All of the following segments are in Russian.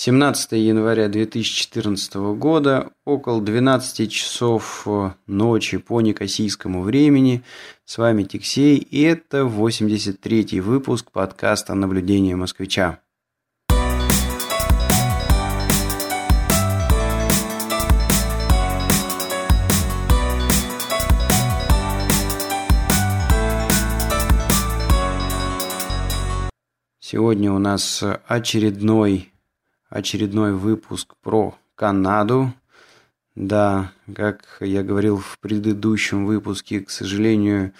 17 января 2014 года, около 12 часов э, ночи по некосийскому времени. С вами Тиксей, и это 83-й выпуск подкаста «Наблюдение москвича». Сегодня у нас очередной очередной выпуск про Канаду. Да, как я говорил в предыдущем выпуске, к сожалению,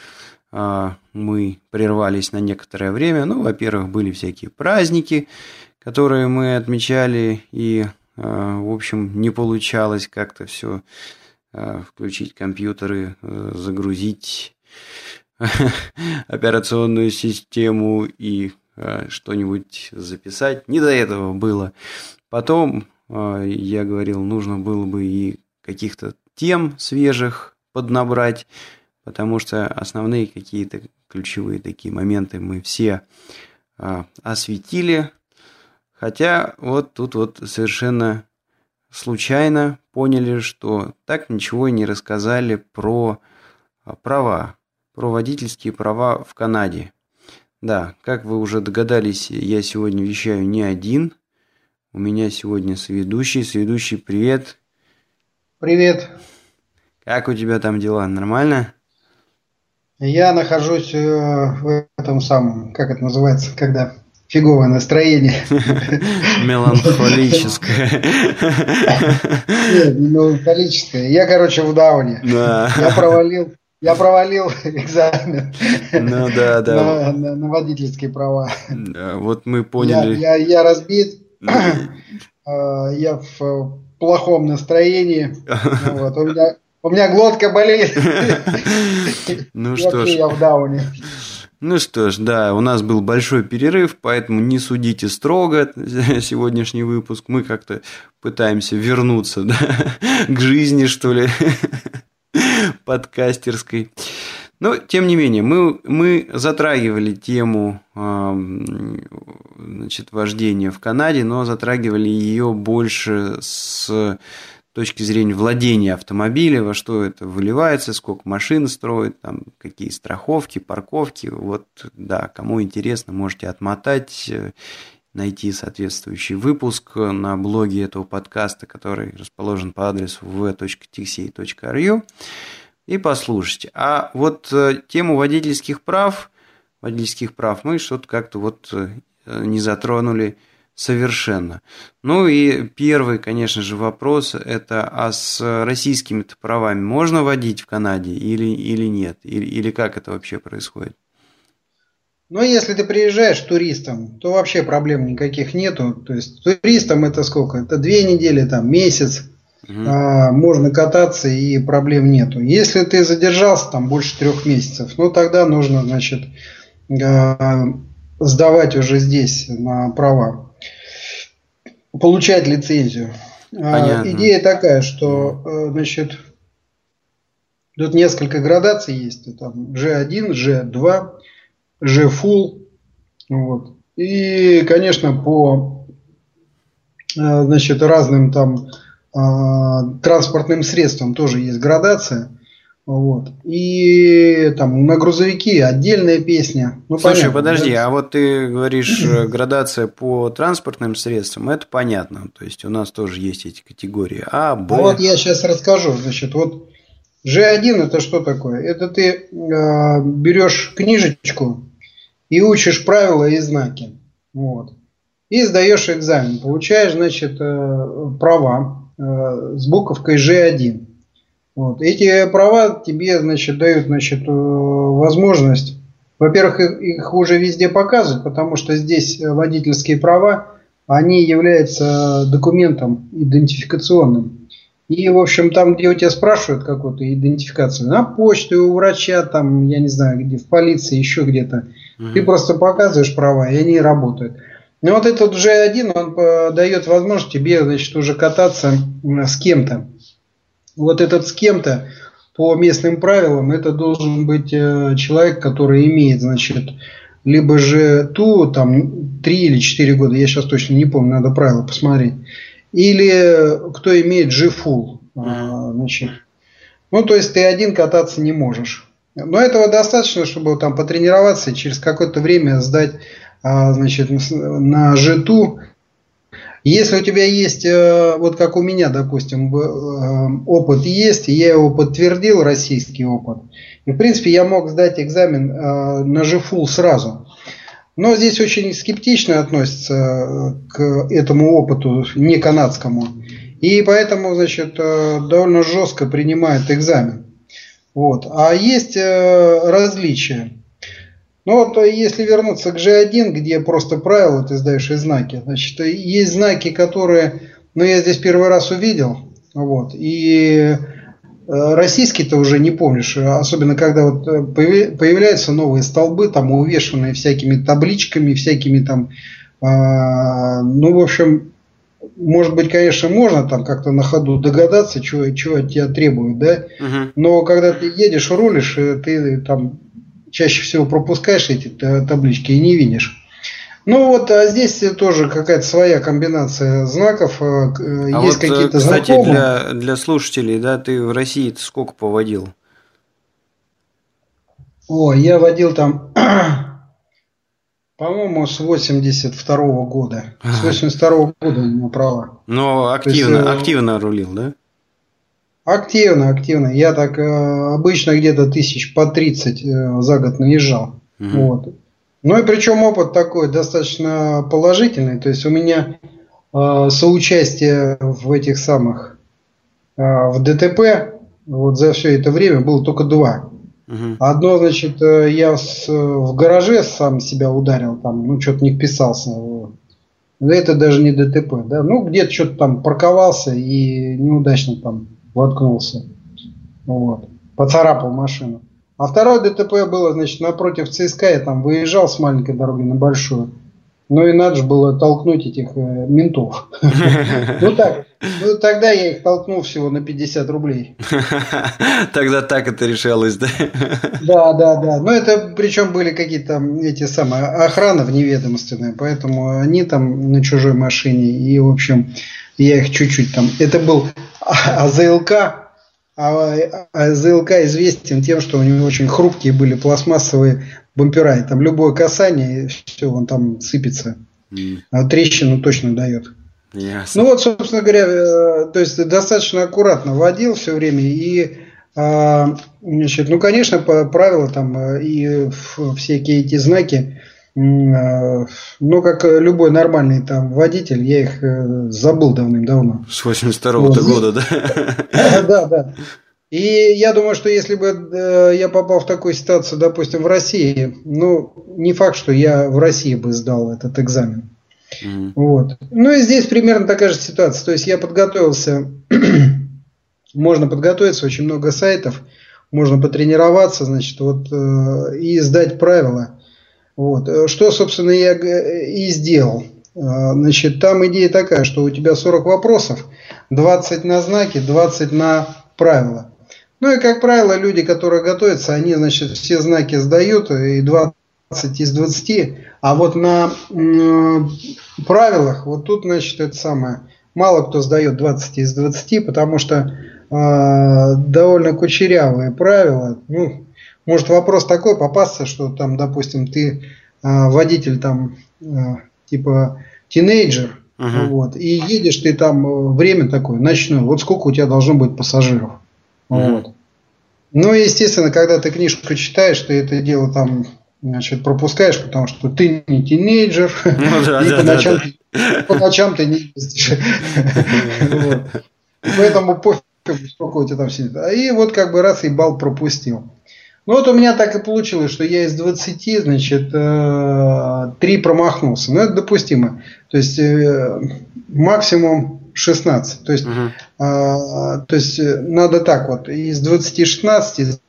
а, мы прервались на некоторое время. Ну, во-первых, были всякие праздники, которые мы отмечали, и, а, в общем, не получалось как-то все а, включить компьютеры, загрузить операционную систему и что-нибудь записать. Не до этого было. Потом, э, я говорил, нужно было бы и каких-то тем свежих поднабрать, потому что основные какие-то ключевые такие моменты мы все э, осветили. Хотя вот тут вот совершенно случайно поняли, что так ничего и не рассказали про права, про водительские права в Канаде. Да, как вы уже догадались, я сегодня вещаю не один. У меня сегодня соведущий. Соведущий, привет. Привет. Как у тебя там дела? Нормально? Я нахожусь э, в этом самом, как это называется, когда фиговое настроение. Меланхолическое. Нет, не меланхолическое. Я, короче, в дауне. Да. Я провалил я провалил экзамен. Ну да, да. На, на, на водительские права. Да, вот мы поняли. Я, я, я разбит. А, я в плохом настроении. Вот, у, меня, у меня глотка болит. Ну что ж. Я в дауне. Ну что ж, да, у нас был большой перерыв, поэтому не судите строго сегодняшний выпуск. Мы как-то пытаемся вернуться да, к жизни, что ли подкастерской. Но, тем не менее, мы, мы затрагивали тему значит, вождения в Канаде, но затрагивали ее больше с точки зрения владения автомобиля, во что это выливается, сколько машин строят, там, какие страховки, парковки. Вот, да, кому интересно, можете отмотать, найти соответствующий выпуск на блоге этого подкаста, который расположен по адресу v.tixey.ru и послушайте. А вот э, тему водительских прав, водительских прав мы что-то как-то вот э, не затронули совершенно. Ну и первый, конечно же, вопрос – это а с российскими правами можно водить в Канаде или, или нет? Или, или как это вообще происходит? Ну, если ты приезжаешь туристом, то вообще проблем никаких нету. То есть туристам это сколько? Это две недели, там, месяц – Угу. А, можно кататься и проблем нету. Если ты задержался там больше трех месяцев, ну тогда нужно, значит, а, сдавать уже здесь на права, получать лицензию. А, идея такая, что, э, значит, тут несколько градаций есть, там G1, G2, G Full, вот. И, конечно, по, э, значит, разным там а, транспортным средствам тоже есть градация. Вот. И там на грузовики отдельная песня. Ну, Слушай, понятно, подожди, да? а вот ты говоришь э, градация по транспортным средствам, это понятно. То есть у нас тоже есть эти категории А, Б. А вот я сейчас расскажу. Значит, вот G1 это что такое? Это ты э, берешь книжечку и учишь правила и знаки. Вот. И сдаешь экзамен. Получаешь, значит, э, права Э, с буковкой G1. Вот. Эти права тебе значит, дают значит, э, возможность, во-первых, их, их уже везде показывают, потому что здесь водительские права, они являются документом идентификационным. И, в общем, там, где у тебя спрашивают какую-то идентификацию, на почту, у врача, там, я не знаю, где, в полиции, еще где-то, угу. ты просто показываешь права, и они работают. Ну вот этот G1, он э, дает возможность тебе, значит, уже кататься с кем-то. Вот этот с кем-то по местным правилам, это должен быть э, человек, который имеет, значит, либо же ту, там, 3 или 4 года, я сейчас точно не помню, надо правила посмотреть. Или кто имеет G-Full, а, значит. Ну, то есть ты один кататься не можешь. Но этого достаточно, чтобы там потренироваться и через какое-то время сдать а, значит, на G2 если у тебя есть, э, вот как у меня, допустим, э, опыт есть, я его подтвердил, российский опыт, и, в принципе, я мог сдать экзамен э, на ЖФУ сразу. Но здесь очень скептично относятся к этому опыту, не канадскому. И поэтому, значит, довольно жестко принимают экзамен. Вот. А есть различия. Ну вот э, если вернуться к G1, где просто правила ты сдаешь и знаки, значит, э, есть знаки, которые, ну я здесь первый раз увидел, вот, и э, российский-то уже не помнишь, особенно когда вот появляются новые столбы, там увешанные всякими табличками, всякими там, э, ну, в общем, может быть, конечно, можно там как-то на ходу догадаться, чего, чего от тебя требуют, да, uh но когда ты едешь, рулишь, ты там чаще всего пропускаешь эти таблички и не видишь. Ну вот, а здесь тоже какая-то своя комбинация знаков. Э, э, а Есть вот, э, какие-то кстати, знакомые. Для, для слушателей, да, ты в России сколько поводил? О, я водил там, по-моему, с 82 -го года. С 82 -го года у меня права. Но активно, есть, активно рулил, да? Активно, активно. Я так э, обычно где-то тысяч по 30 э, за год наезжал. Угу. Вот. Ну и причем опыт такой достаточно положительный. То есть у меня э, соучастие в этих самых э, в ДТП вот за все это время было только два. Угу. Одно, значит, э, я с, в гараже сам себя ударил, там, ну, что-то не вписался. Это даже не ДТП, да. Ну, где-то что-то там парковался и неудачно там воткнулся. Вот. Поцарапал машину. А второе ДТП было, значит, напротив ЦСКА. Я там выезжал с маленькой дороги на большую. Ну и надо же было толкнуть этих э, ментов. Ну так, ну тогда я их толкнул всего на 50 рублей. Тогда так это решалось, да? Да, да, да. Но это причем были какие-то эти самые охраны вневедомственные, поэтому они там на чужой машине. И, в общем, я их чуть-чуть там... Это был АЗЛК, а АЗЛК известен тем, что у него очень хрупкие были пластмассовые бампера. И там любое касание, все, он там сыпется. Mm. А трещину точно дает. Ясно. Ну вот, собственно говоря, э, то есть достаточно аккуратно водил все время и а, Значит, ну, конечно, по правилам там э, и всякие эти знаки ну, как любой нормальный там водитель, я их э, забыл давным-давно. С 82 -го вот. года, да? Да, да. И я думаю, что если бы э, я попал в такую ситуацию, допустим, в России, ну, не факт, что я в России бы сдал этот экзамен. Вот. Ну и здесь примерно такая же ситуация. То есть я подготовился, можно подготовиться, очень много сайтов, можно потренироваться, значит, вот, и сдать правила. Вот. Э, что, собственно, я и сделал. Э, значит, там идея такая, что у тебя 40 вопросов, 20 на знаки, 20 на правила. Ну и, как правило, люди, которые готовятся, они, значит, все знаки сдают, и 20 из 20, а вот на э, правилах, вот тут, значит, это самое, мало кто сдает 20 из 20, потому что э, довольно кучерявые правила, ну, может вопрос такой попасться, что там, допустим, ты э, водитель там э, типа тинейджер, uh-huh. вот, и едешь ты там э, время такое ночное, вот сколько у тебя должно быть пассажиров, uh-huh. вот. Ну, естественно, когда ты книжку читаешь, ты это дело там значит, пропускаешь, потому что ты не тинейджер, ну, да, и да, по, ночам, да, по ночам ты не ездишь. Поэтому пофиг, сколько у тебя там сидит. И вот как бы раз и бал пропустил. Ну вот у меня так и получилось, что я из 20, значит, э, 3 промахнулся. Ну это допустимо. То есть э, максимум 16. То есть, угу. э, то есть э, надо так вот, из 20 16, из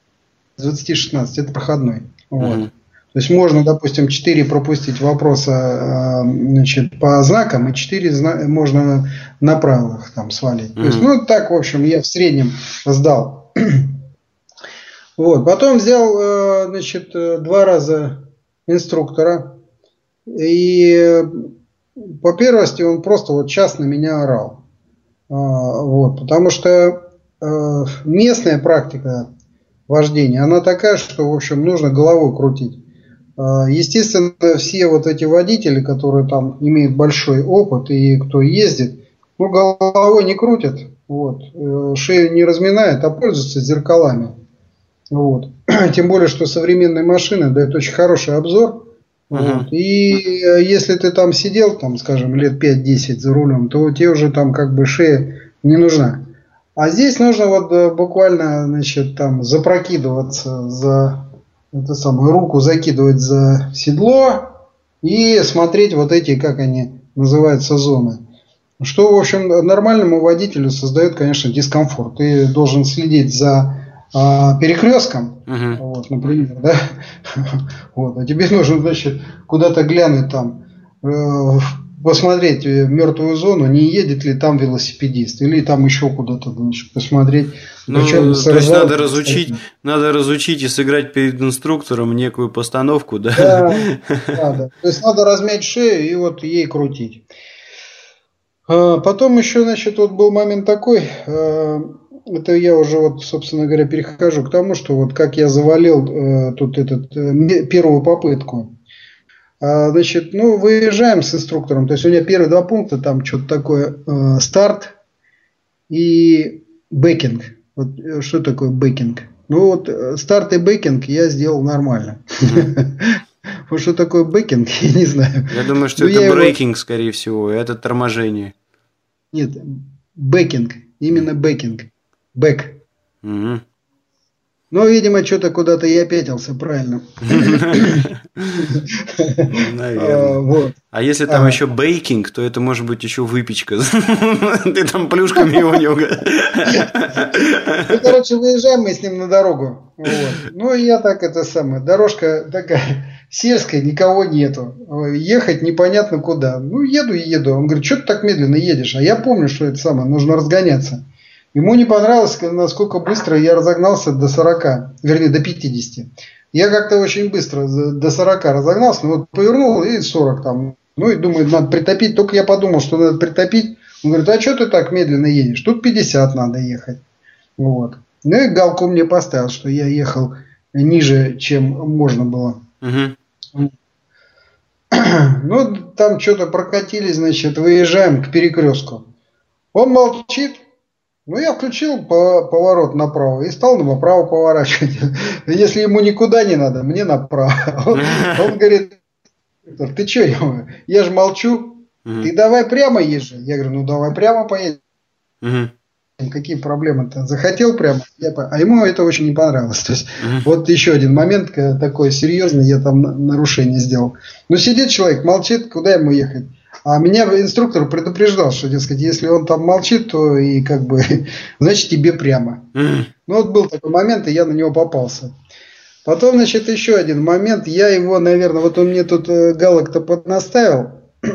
20 16 это проходной. Вот. Угу. То есть можно, допустим, 4 пропустить вопроса э, значит, по знакам, и 4 зна- можно на правилах там свалить. Mm-hmm. То есть, ну, так, в общем, я в среднем сдал. Вот. Потом взял, э, значит, э, два раза инструктора. И по первости он просто вот час на меня орал. А, вот, потому что э, местная практика вождения, она такая, что, в общем, нужно головой крутить. А, естественно, все вот эти водители, которые там имеют большой опыт и кто ездит, ну, головой не крутят, вот, э, шею не разминает, а пользуются зеркалами. Вот. Тем более, что современные машины дают очень хороший обзор. Uh-huh. Вот. И э, если ты там сидел, там, скажем, лет 5-10 за рулем, то тебе уже там как бы шея не нужна. А здесь нужно вот э, буквально, значит, там запрокидываться за это самое, руку закидывать за седло и смотреть вот эти, как они называются, зоны. Что, в общем, нормальному водителю создает, конечно, дискомфорт. Ты должен следить за перекрестком, uh-huh. вот, например, да, вот, а тебе нужно, значит, куда-то глянуть там, э, посмотреть мертвую зону, не едет ли там велосипедист, или там еще куда-то, значит, посмотреть. Ну, то есть надо разучить, надо разучить и сыграть перед инструктором некую постановку, да? Да, да, да. То есть надо размять шею и вот ей крутить. А, потом еще, значит, вот был момент такой, э, это я уже вот, собственно говоря, перехожу к тому, что вот как я завалил э, тут этот э, первую попытку. А, значит, ну, выезжаем с инструктором. То есть у меня первые два пункта, там что-то такое э, старт и backing. Вот э, что такое backing? Ну вот э, старт и backing я сделал нормально. Вот что такое backing, я не знаю. Я думаю, что это braking, скорее всего, это торможение. Нет, backing, именно backing. Back. Угу. Ну, видимо, что-то куда-то я пятился, правильно. Наверное. А если там еще baking, то это может быть еще выпечка. Ты там плюшками его не Ну, короче, выезжаем мы с ним на дорогу. Ну, я так это самое. Дорожка такая сельская, никого нету. Ехать непонятно куда. Ну, еду и еду. Он говорит, что ты так медленно едешь? А я помню, что это самое, нужно разгоняться. Ему не понравилось, насколько быстро я разогнался до 40, вернее до 50. Я как-то очень быстро до 40 разогнался, ну вот повернул и 40 там. Ну и думаю, надо притопить. Только я подумал, что надо притопить. Он говорит, а что ты так медленно едешь? Тут 50 надо ехать. Вот. Ну и галку мне поставил, что я ехал ниже, чем можно было. Угу. Ну, там что-то прокатились, значит, выезжаем к перекрестку. Он молчит, ну, я включил поворот направо и стал направо поворачивать. Если ему никуда не надо, мне направо. Он, он говорит, ты что, я же молчу, ты давай прямо езжи. Я говорю, ну давай прямо поедем. Какие проблемы-то? Захотел прямо, я, а ему это очень не понравилось. То есть, вот еще один момент такой серьезный, я там нарушение сделал. Ну, сидит человек, молчит, куда ему ехать? А меня инструктор предупреждал, что, дескать, если он там молчит, то и как бы, значит, тебе прямо. Mm. Ну, вот был такой момент, и я на него попался. Потом, значит, еще один момент. Я его, наверное, вот он мне тут э, галок-то поднаставил.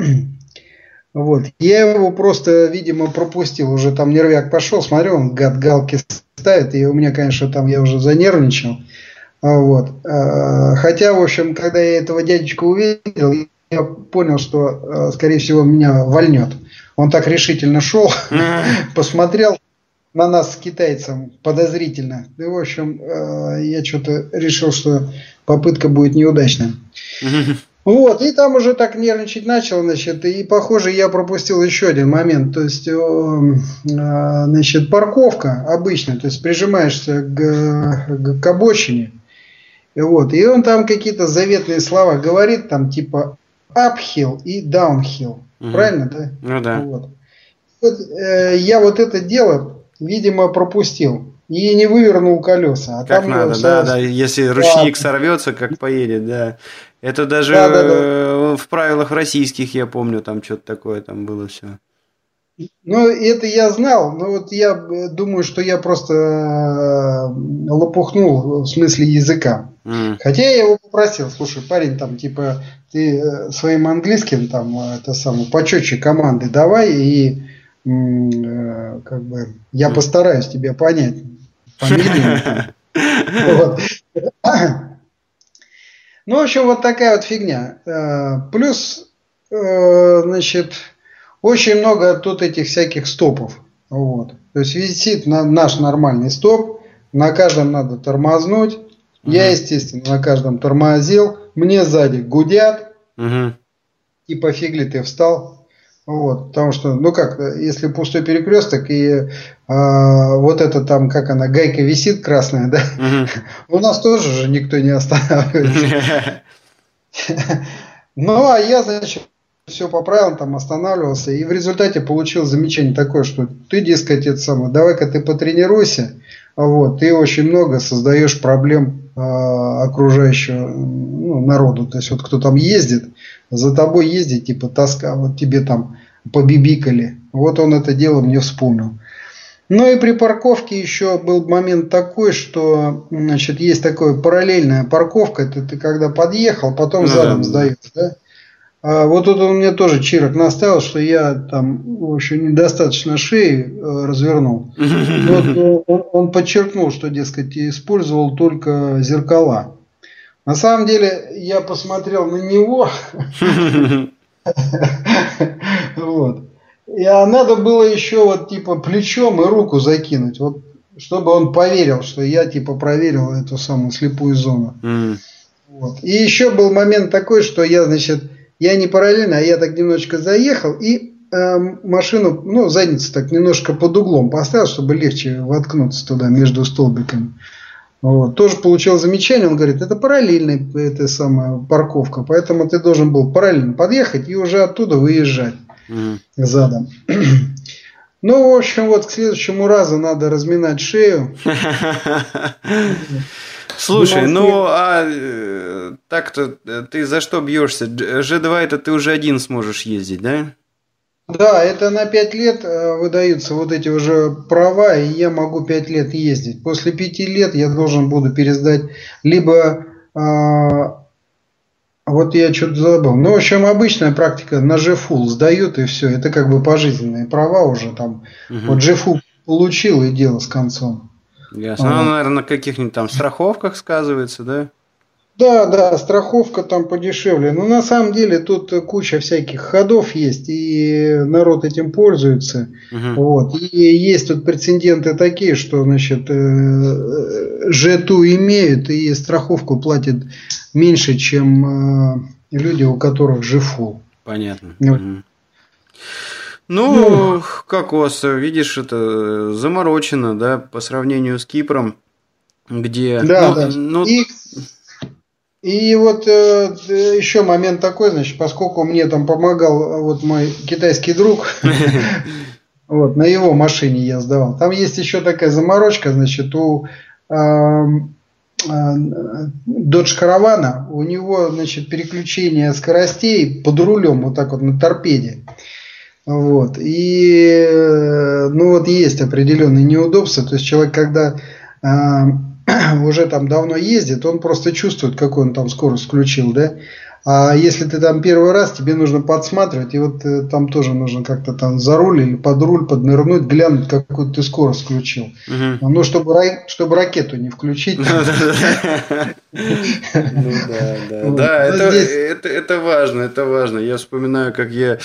вот. Я его просто, видимо, пропустил. Уже там нервяк пошел. Смотрю, он гад галки ставит. И у меня, конечно, там я уже занервничал. Вот. А, хотя, в общем, когда я этого дядечку увидел, я понял, что, э, скорее всего, меня вольнет. Он так решительно шел, посмотрел на нас с китайцем подозрительно. И, в общем, э, я что-то решил, что попытка будет неудачная. Вот, и там уже так нервничать начал, значит, и, похоже, я пропустил еще один момент, то есть, э, значит, парковка обычная, то есть, прижимаешься к, к обочине, вот, и он там какие-то заветные слова говорит, там, типа, uphill и downhill. Угу. Правильно, да? Ну да. Вот. Вот, э, я вот это дело, видимо, пропустил. И не вывернул колеса. А как там надо, да, да. Если ручник сорвется, как поедет, да. Это даже да, да, да. в правилах российских, я помню, там что-то такое там было все. Ну, это я знал, но вот я э, думаю, что я просто э, лопухнул в смысле языка. Mm. Хотя я его попросил, слушай, парень, там, типа, ты э, своим английским, там, это самое, почетче команды давай, и э, как бы я постараюсь тебя понять. Ну, в общем, вот такая вот фигня. Э, плюс, э, значит, очень много тут этих всяких стопов. Вот. То есть висит на наш нормальный стоп, на каждом надо тормознуть. Угу. Я, естественно, на каждом тормозил. Мне сзади гудят. Угу. Типа фигли ты встал. Вот, потому что, ну как, если пустой перекресток и а, вот это там, как она, гайка висит красная, да, угу. у нас тоже же никто не останавливается. Ну, а я, значит, все по правилам там останавливался, и в результате получил замечание такое, что ты, дескать, это самое, давай-ка ты потренируйся, вот, ты очень много создаешь проблем э, окружающего ну, народу, то есть вот кто там ездит, за тобой ездит, типа тоска, вот тебе там побибикали, вот он это дело мне вспомнил. Ну и при парковке еще был момент такой, что значит, есть такая параллельная парковка, это ты когда подъехал, потом ну, задом да. сдаешь, да? А вот тут он мне тоже чирок наставил, что я там, в общем, недостаточно шеи э, развернул. Вот, э, он, он подчеркнул, что, дескать, использовал только зеркала. На самом деле, я посмотрел на него. Вот. И а надо было еще вот типа плечом и руку закинуть, вот, чтобы он поверил, что я типа проверил эту самую слепую зону. Вот. И еще был момент такой, что я, значит, я не параллельно, а я так немножечко заехал и э, машину, ну, задницу так немножко под углом поставил, чтобы легче воткнуться туда между столбиками. Вот. Тоже получил замечание, он говорит, это параллельная эта самая парковка, поэтому ты должен был параллельно подъехать и уже оттуда выезжать mm. задом. Ну, в общем, вот к следующему разу надо разминать шею. Слушай, ну а э, так-то э, ты за что бьешься? G2 это ты уже один сможешь ездить, да? Да, это на 5 лет э, выдаются вот эти уже права, и я могу 5 лет ездить. После 5 лет я должен буду пересдать либо а, вот я что-то забыл. Ну, в общем, обычная практика на GFUL сдают и все. Это как бы пожизненные права уже там. Угу. Вот GFUL получил и дело с концом. Ясно. Ну, наверное, на каких-нибудь там страховках сказывается, да? Да, да, страховка там подешевле. Но на самом деле тут куча всяких ходов есть, и народ этим пользуется. Угу. Вот. И есть тут прецеденты такие, что значит, э, ЖТУ имеют и страховку платят меньше, чем э, люди, у которых ЖФУ. Понятно. Вот. Угу. Ну, ну, как у вас, видишь, это заморочено, да, по сравнению с Кипром, где... Да, ну, да. Ну... И, и вот э, еще момент такой, значит, поскольку мне там помогал вот мой китайский друг, вот, на его машине я сдавал. Там есть еще такая заморочка, значит, у Dodge Caravana, у него, значит, переключение скоростей под рулем, вот так вот на торпеде. Вот. И э, ну вот есть определенные неудобства. То есть человек, когда э, уже там давно ездит, он просто чувствует, какую он там скорость включил, да. А если ты там первый раз, тебе нужно подсматривать, и вот э, там тоже нужно как-то там за руль или под руль поднырнуть, глянуть, какую ты скорость включил. Угу. Ну, чтобы, чтобы ракету не включить. Ну да. Да, это важно, это важно. Я вспоминаю, как я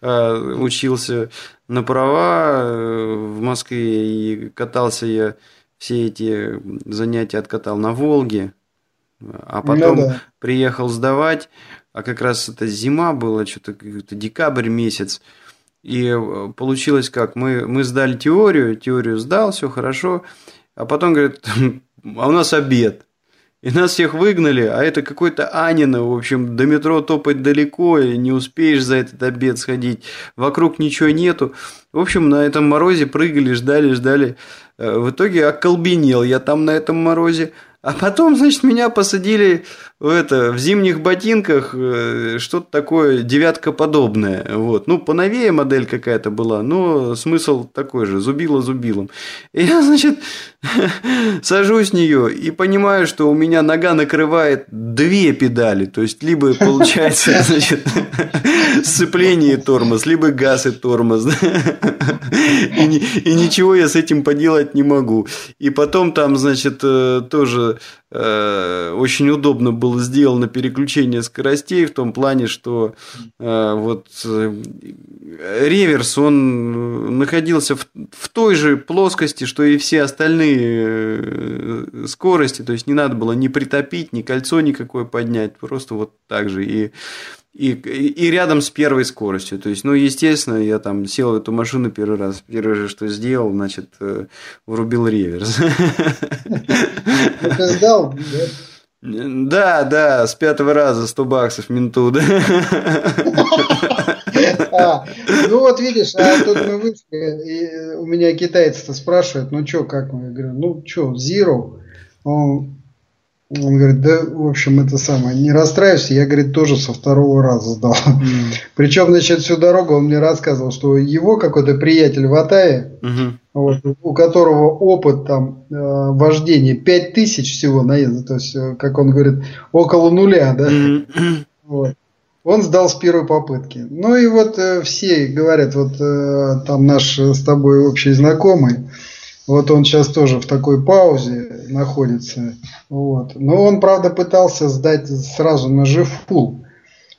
а, учился на права э, в Москве и катался я все эти занятия откатал на Волге. А потом ну, да. приехал сдавать, а как раз это зима была, что-то декабрь месяц. И э, получилось как, мы, мы сдали теорию, теорию сдал, все хорошо, а потом говорят, а у нас обед. И нас всех выгнали, а это какой-то Анина, в общем, до метро топать далеко, и не успеешь за этот обед сходить, вокруг ничего нету. В общем, на этом морозе прыгали, ждали, ждали. Э, в итоге околбенел я там на этом морозе. А потом, значит, меня посадили в, это, в зимних ботинках, э, что-то такое девятка подобное. Вот. Ну, поновее модель какая-то была, но смысл такой же, зубило зубилом. И я, значит, сажусь в нее и понимаю, что у меня нога накрывает две педали. То есть, либо получается, значит, сцепление и тормоз, либо газ и тормоз. И, и ничего я с этим поделать не могу. И потом там, значит, э, тоже э, очень удобно было сделано переключение скоростей в том плане, что э, вот э, реверс, он находился в, в той же плоскости, что и все остальные э, скорости, то есть не надо было ни притопить, ни кольцо никакое поднять, просто вот так же. И и, и рядом с первой скоростью. То есть, ну, естественно, я там сел в эту машину первый раз. Первое же, что сделал, значит, э, врубил реверс. Да? Да, да, с пятого раза 100 баксов менту, да. А, ну вот видишь, а тут мы вышли, и у меня китайцы-то спрашивают, ну что, как мы? Я говорю, ну что, zero. Он, он говорит, да, в общем, это самое, не расстраивайся, я, говорит, тоже со второго раза сдал. Mm. Причем, значит, всю дорогу он мне рассказывал, что его какой-то приятель в Атае, mm-hmm. вот, у которого опыт там э, вождения 5000 всего наезда, то есть, э, как он говорит, около нуля, да, mm-hmm. вот. Он сдал с первой попытки. Ну и вот э, все говорят, вот э, там наш с тобой общий знакомый, вот он сейчас тоже в такой паузе находится. Вот. Но он, правда, пытался сдать сразу на ЖФУ.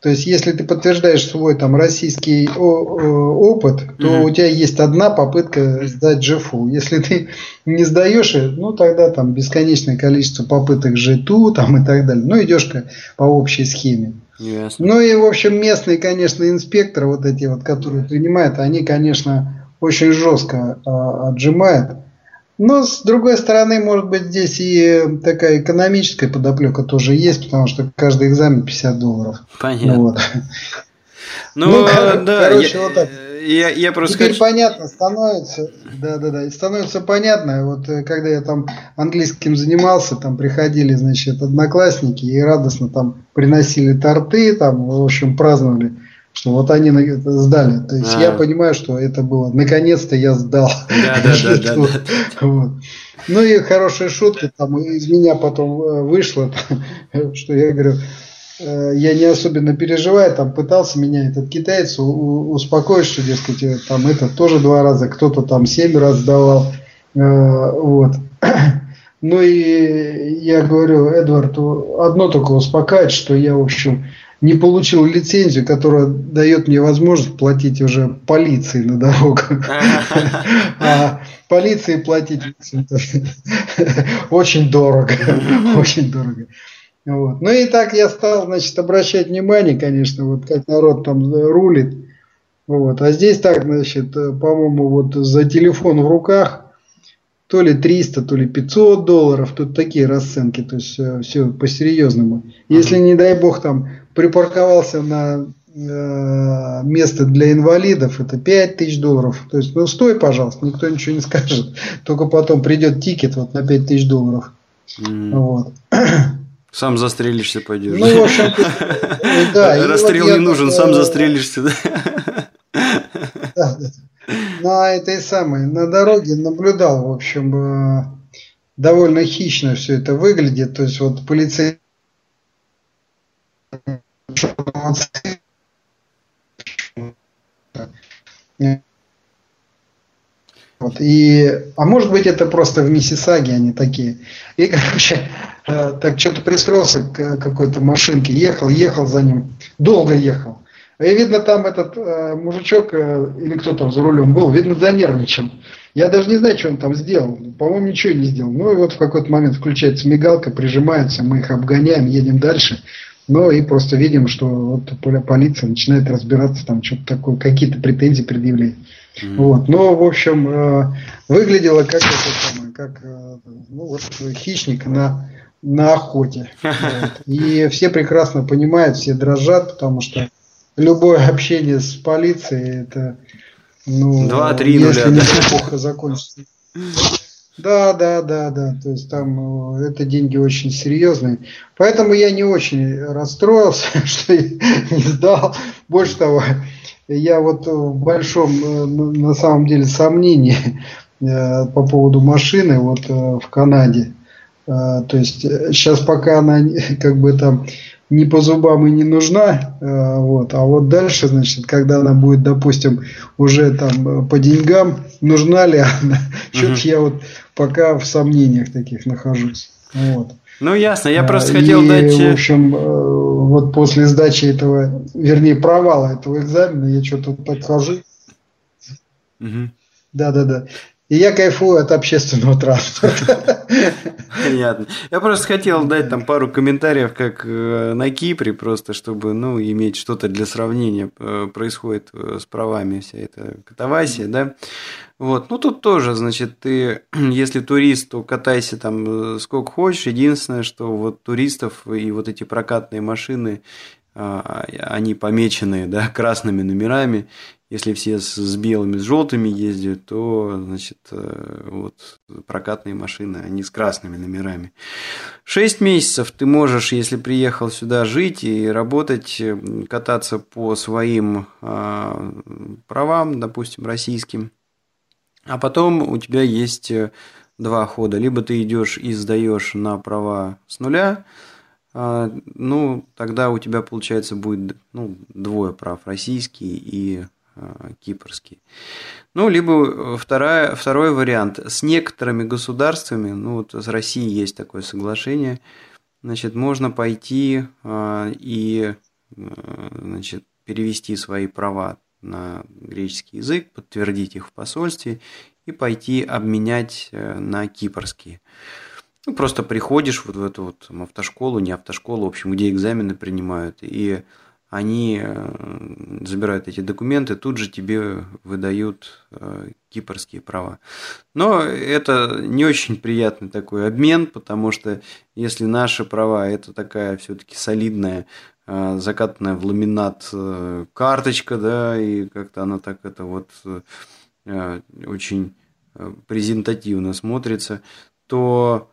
То есть, если ты подтверждаешь свой там российский опыт, то mm-hmm. у тебя есть одна попытка сдать ЖФУ. Если ты не сдаешь, ну тогда там бесконечное количество попыток ЖТУ там и так далее. Ну идешь по общей схеме. Yes. Ну и в общем местные, конечно, инспекторы вот эти вот, которые принимают, они, конечно, очень жестко а, отжимают. Но, с другой стороны, может быть, здесь и такая экономическая подоплека тоже есть, потому что каждый экзамен 50 долларов. Понятно. Вот. Ну, ну кор- да, короче, я, вот так. Я, я просто Теперь хочу... понятно становится, да, да, да, становится понятно. Вот э, когда я там английским занимался, там приходили, значит, одноклассники и радостно там приносили торты, там, в общем, праздновали что вот они сдали. То есть а. я понимаю, что это было. Наконец-то я сдал. Да, да, да, да, Ну и хорошая шутка там из меня потом э, вышла, что я говорю, э, я не особенно переживаю, там пытался меня этот китаец успокоить, что, дескать, э, там это тоже два раза, кто-то там семь раз сдавал, вот. Ну и я говорю Эдварду, одно только успокаивает, что я, в общем, не получил лицензию, которая дает мне возможность платить уже полиции на дорогах. А полиции платить очень дорого. Очень дорого. Вот. Ну и так я стал, значит, обращать внимание, конечно, вот как народ там рулит. Вот. А здесь так, значит, по-моему, вот за телефон в руках то ли 300, то ли 500 долларов, тут такие расценки, то есть э, все по-серьезному. Если, не дай бог, там припарковался на э, место для инвалидов, это 5 тысяч долларов. То есть, ну стой, пожалуйста, никто ничего не скажет. Только потом придет тикет вот на 5 тысяч долларов. Mm. Вот. Сам застрелишься пойдешь. Ну, в общем, да. Расстрел вот не нужен, сам застрелишься. Да? Да, да. На этой самой, на дороге наблюдал, в общем, э, довольно хищно все это выглядит. То есть вот полицейский вот, и, а может быть это просто в Миссисаге они такие. И, короче, э, так что-то пристроился к какой-то машинке, ехал, ехал за ним, долго ехал. И видно там этот э, мужичок э, или кто там за рулем был, видно занервничал. Я даже не знаю, что он там сделал. По-моему, ничего не сделал. Ну и вот в какой-то момент включается мигалка, прижимается, мы их обгоняем, едем дальше. Ну и просто видим, что вот полиция начинает разбираться, там что-то такое, какие-то претензии предъявлять. Mm-hmm. Вот. Но, в общем, э, выглядело как это самое, как э, ну, вот, хищник на, на охоте. И все прекрасно понимают, все дрожат, потому что любое общение с полицией это ну, 2-3 если не плохо закончится. Да, да, да, да. То есть там э, это деньги очень серьезные. Поэтому я не очень расстроился, что не сдал. Больше того, я вот в большом, э, на самом деле, сомнении э, по поводу машины вот в Канаде. То есть сейчас пока она как бы там не по зубам и не нужна, э, вот, а вот дальше, значит, когда она будет, допустим, уже там э, по деньгам, нужна ли она, что-то я вот пока в сомнениях таких нахожусь, вот. Ну, ясно. Я просто хотел и, дать... в общем, вот после сдачи этого, вернее, провала этого экзамена, я что-то подхожу. Угу. Да-да-да. И я кайфую от общественного транспорта. Понятно. Я просто хотел дать там пару комментариев, как э, на Кипре, просто чтобы, ну, иметь что-то для сравнения. Э, происходит э, с правами вся эта катавасия, да. Вот, ну тут тоже, значит, ты, если турист, то катайся там сколько хочешь. Единственное, что вот туристов и вот эти прокатные машины, а, они помечены, да, красными номерами, если все с, с белыми, с желтыми ездят, то, значит, э, вот прокатные машины, они с красными номерами. Шесть месяцев ты можешь, если приехал сюда жить и работать, э, кататься по своим э, правам, допустим, российским. А потом у тебя есть э, два хода. Либо ты идешь и сдаешь на права с нуля, э, ну, тогда у тебя, получается, будет ну, двое прав, российский и кипрский. Ну, либо вторая, второй вариант. С некоторыми государствами, ну вот с Россией есть такое соглашение, значит, можно пойти э, и э, значит, перевести свои права на греческий язык, подтвердить их в посольстве и пойти обменять на кипрские. Ну, просто приходишь вот в эту вот автошколу, не автошколу, в общем, где экзамены принимают, и они э, забирают эти документы, тут же тебе выдают э, кипрские права. Но это не очень приятный такой обмен, потому что если наши права это такая все-таки солидная э, закатанная в ламинат карточка, да, и как-то она так это вот очень презентативно смотрится, то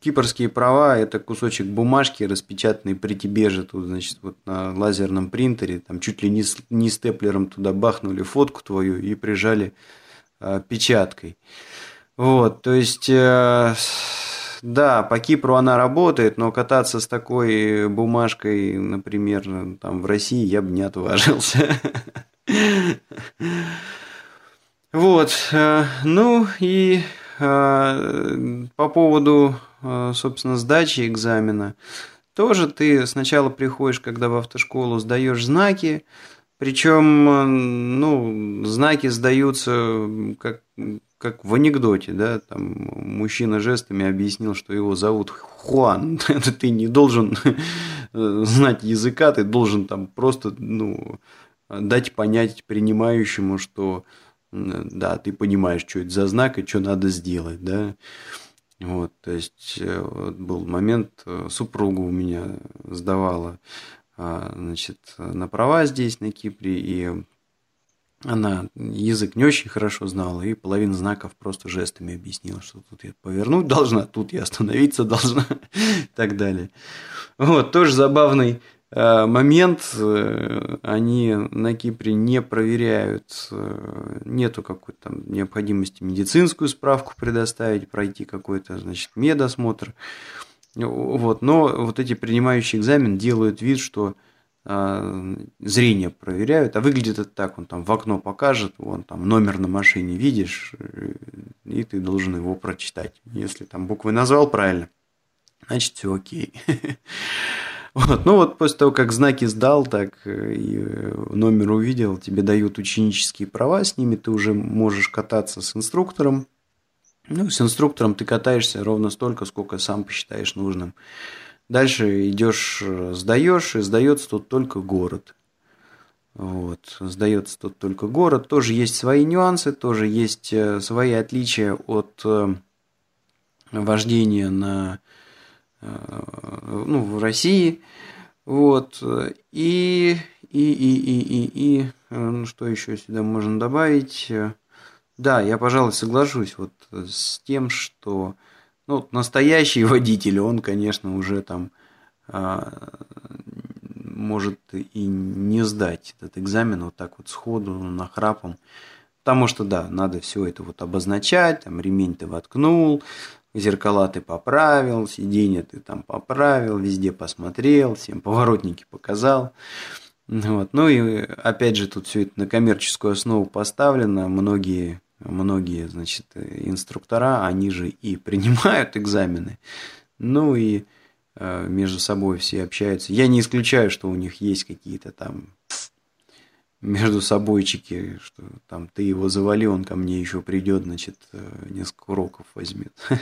кипрские права – это кусочек бумажки, распечатанный при тебе же тут, значит, вот на лазерном принтере, там чуть ли не, не степлером туда бахнули фотку твою и прижали э, печаткой. Вот, то есть, э, да, по Кипру она работает, но кататься с такой бумажкой, например, там в России я бы не отважился. Вот, э, ну и по поводу, э, собственно, сдачи экзамена, тоже ты сначала приходишь, когда в автошколу сдаешь знаки, причем, э, ну, знаки сдаются как, как в анекдоте, да, там мужчина жестами объяснил, что его зовут Хуан. Ты не должен знать языка, ты должен там просто, ну, дать понять принимающему, что да, ты понимаешь, что это за знак и что надо сделать, да. Вот, то есть э, вот был момент, э, супруга у меня сдавала, а, значит, на права здесь, на Кипре, и она язык не очень хорошо знала, и половину знаков просто жестами объяснила, что тут я повернуть должна, тут я остановиться должна, и так далее. Вот, тоже забавный момент, э, они на Кипре не проверяют, э, нету какой-то там необходимости медицинскую справку предоставить, пройти какой-то, значит, медосмотр. Вот, но вот эти принимающие экзамен делают вид, что зрение проверяют, а выглядит это так, он там в окно покажет, вон там номер на машине видишь, и ты должен его прочитать. Если там буквы назвал правильно, значит все окей. Вот. Ну вот после того, как знаки сдал, так э, и э, номер увидел, тебе дают ученические права, с ними ты уже можешь кататься с инструктором. Ну, с инструктором ты катаешься ровно столько, сколько сам посчитаешь нужным. Дальше идешь, э, сдаешь, и сдается тут только город. Вот, сдается тут только город. Тоже есть свои нюансы, тоже есть свои отличия от вождения на ну, в России. Вот. И, и, и, и, и, и, э, ну, что еще сюда можно добавить? Да, я, пожалуй, соглашусь вот с тем, что ну, настоящий водитель, он, конечно, уже там а, может и не сдать этот экзамен вот так вот сходу, нахрапом. Потому что, да, надо все это вот обозначать, там ремень ты воткнул, Зеркала ты поправил, сиденье ты там поправил, везде посмотрел, всем поворотники показал. Вот. Ну и опять же тут все это на коммерческую основу поставлено. Многие многие, значит, инструктора, они же и принимают экзамены, ну и э, между собой все общаются. Я не исключаю, что у них есть какие-то там между собойчики, что там ты его завали, он ко мне еще придет, значит, э, несколько уроков возьмет.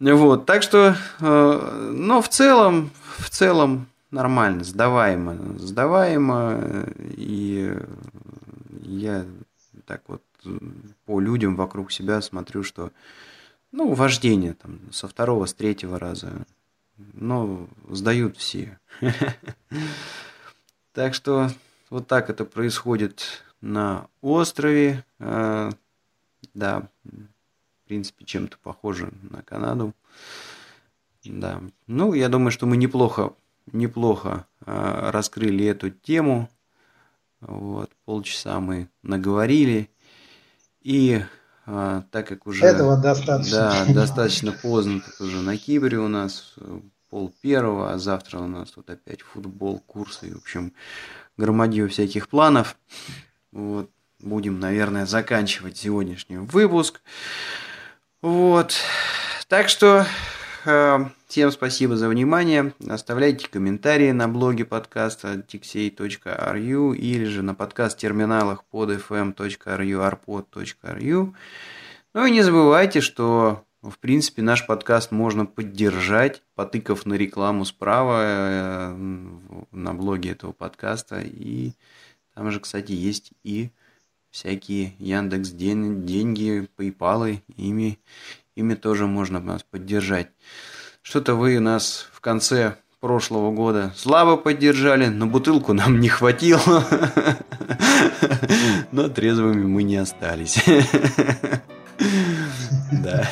Вот, так что, э, но в целом, в целом нормально, сдаваемо, сдаваемо, и я так вот по людям вокруг себя смотрю, что, ну, вождение там со второго, с третьего раза, но сдают все. Так что вот так это происходит на острове. Э, да, в принципе, чем-то похоже на Канаду. Да. Ну, я думаю, что мы неплохо, неплохо э, раскрыли эту тему. Вот, полчаса мы наговорили. И а, так как уже... Этого достаточно. Да, достаточно поздно, тут уже на Кипре у нас пол первого, а завтра у нас тут опять футбол, курсы, и, в общем, громадью всяких планов. Вот, будем, наверное, заканчивать сегодняшний выпуск. Вот, так что э, всем спасибо за внимание. Оставляйте комментарии на блоге подкаста tixey.ru или же на подкаст-терминалах под fm.ru, arpod.ru. Ну и не забывайте, что в принципе, наш подкаст можно поддержать, потыкав на рекламу справа э, на блоге этого подкаста. И там же, кстати, есть и всякие Яндекс деньги, PayPal, ими, ими тоже можно нас поддержать. Что-то вы нас в конце прошлого года слабо поддержали, но бутылку нам не хватило. Но трезвыми мы не остались. Да.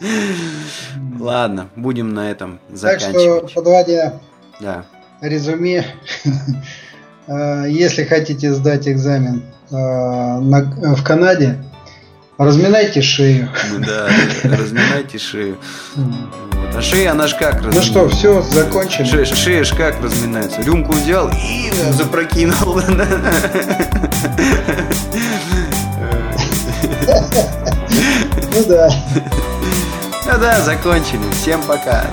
Ладно, будем на этом заканчивать. Так что, подводя да. резюме, э, если хотите сдать экзамен э, в Канаде, разминайте шею. Да, разминайте шею. А шея, она ж как разминается? Ну что, все, закончили. Шея, шея ж как разминается? Рюмку взял и запрокинул. Ну да. Ну да, закончили. Всем пока.